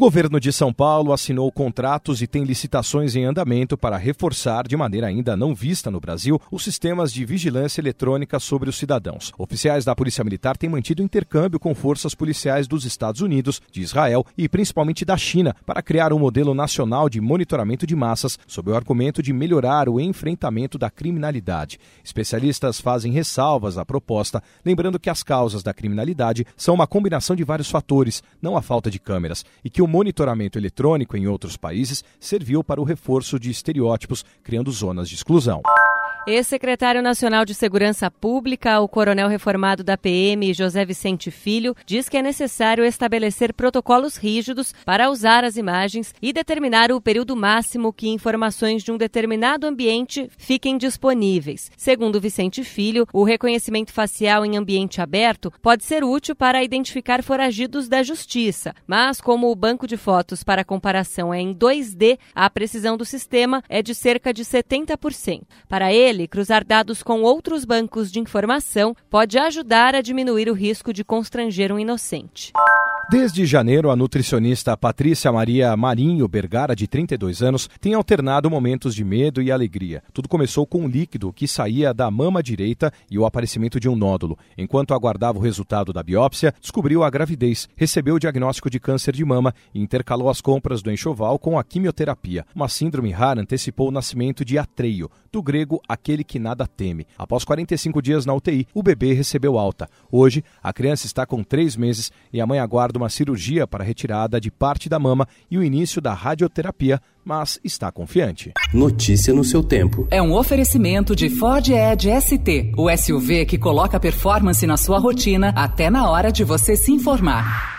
Governo de São Paulo assinou contratos e tem licitações em andamento para reforçar, de maneira ainda não vista no Brasil, os sistemas de vigilância eletrônica sobre os cidadãos. Oficiais da Polícia Militar têm mantido intercâmbio com forças policiais dos Estados Unidos, de Israel e principalmente da China para criar um modelo nacional de monitoramento de massas sob o argumento de melhorar o enfrentamento da criminalidade. Especialistas fazem ressalvas à proposta, lembrando que as causas da criminalidade são uma combinação de vários fatores, não a falta de câmeras, e que o monitoramento eletrônico em outros países serviu para o reforço de estereótipos, criando zonas de exclusão. Ex-secretário nacional de Segurança Pública, o coronel reformado da PM, José Vicente Filho, diz que é necessário estabelecer protocolos rígidos para usar as imagens e determinar o período máximo que informações de um determinado ambiente fiquem disponíveis. Segundo Vicente Filho, o reconhecimento facial em ambiente aberto pode ser útil para identificar foragidos da justiça, mas como o banco de fotos para comparação é em 2D, a precisão do sistema é de cerca de 70%. Para ele, cruzar dados com outros bancos de informação pode ajudar a diminuir o risco de constranger um inocente. Desde janeiro, a nutricionista Patrícia Maria Marinho Bergara, de 32 anos, tem alternado momentos de medo e alegria. Tudo começou com um líquido que saía da mama direita e o aparecimento de um nódulo. Enquanto aguardava o resultado da biópsia, descobriu a gravidez, recebeu o diagnóstico de câncer de mama e intercalou as compras do enxoval com a quimioterapia. Uma síndrome rara antecipou o nascimento de Atreio, do grego aquele que nada teme. Após 45 dias na UTI, o bebê recebeu alta. Hoje, a criança está com três meses e a mãe aguarda uma cirurgia para retirada de parte da mama e o início da radioterapia, mas está confiante. Notícia no seu tempo. É um oferecimento de Ford Edge ST, o SUV que coloca performance na sua rotina até na hora de você se informar.